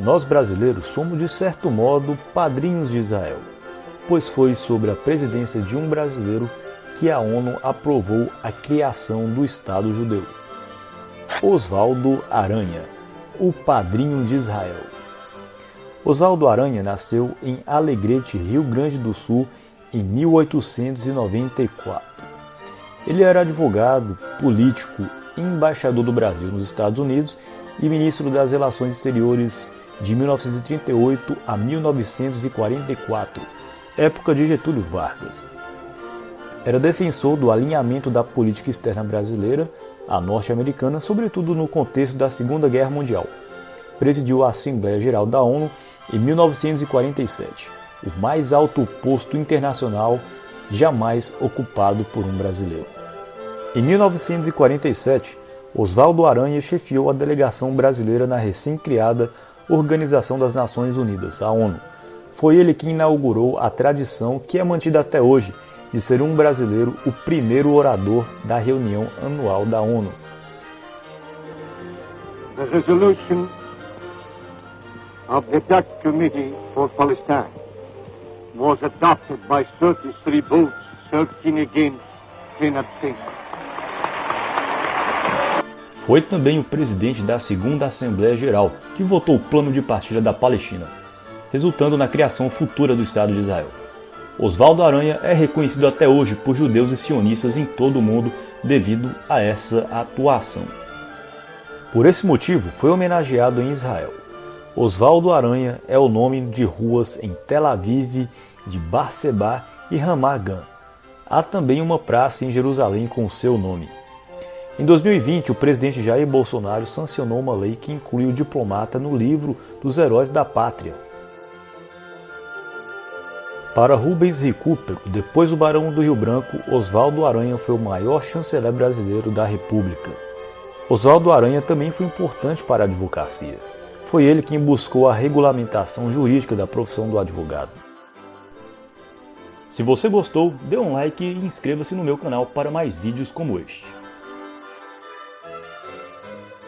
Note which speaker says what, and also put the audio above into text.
Speaker 1: Nós brasileiros somos, de certo modo, padrinhos de Israel, pois foi sobre a presidência de um brasileiro que a ONU aprovou a criação do Estado judeu. Oswaldo Aranha, o padrinho de Israel. Oswaldo Aranha nasceu em Alegrete, Rio Grande do Sul, em 1894. Ele era advogado, político, embaixador do Brasil nos Estados Unidos e ministro das Relações Exteriores de 1938 a 1944, época de Getúlio Vargas. Era defensor do alinhamento da política externa brasileira à norte-americana, sobretudo no contexto da Segunda Guerra Mundial. Presidiu a Assembleia Geral da ONU em 1947, o mais alto posto internacional jamais ocupado por um brasileiro. Em 1947, Oswaldo Aranha chefiou a delegação brasileira na recém-criada Organização das Nações Unidas, a ONU. Foi ele que inaugurou a tradição que é mantida até hoje de ser um brasileiro o primeiro orador da reunião anual da ONU.
Speaker 2: The resolution of the Dutch Committee for Palestine was adopted by 33 votes, 13 against, 10 abstentions.
Speaker 1: Foi também o presidente da Segunda Assembleia Geral que votou o plano de partilha da Palestina, resultando na criação futura do Estado de Israel. Oswaldo Aranha é reconhecido até hoje por judeus e sionistas em todo o mundo devido a essa atuação. Por esse motivo, foi homenageado em Israel. Oswaldo Aranha é o nome de ruas em Tel Aviv, de Barseba e Ramat Gan. Há também uma praça em Jerusalém com seu nome. Em 2020, o presidente Jair Bolsonaro sancionou uma lei que inclui o diplomata no livro dos heróis da pátria. Para Rubens Recupero, depois do Barão do Rio Branco, Oswaldo Aranha foi o maior chanceler brasileiro da República. Oswaldo Aranha também foi importante para a advocacia. Foi ele quem buscou a regulamentação jurídica da profissão do advogado. Se você gostou, dê um like e inscreva-se no meu canal para mais vídeos como este.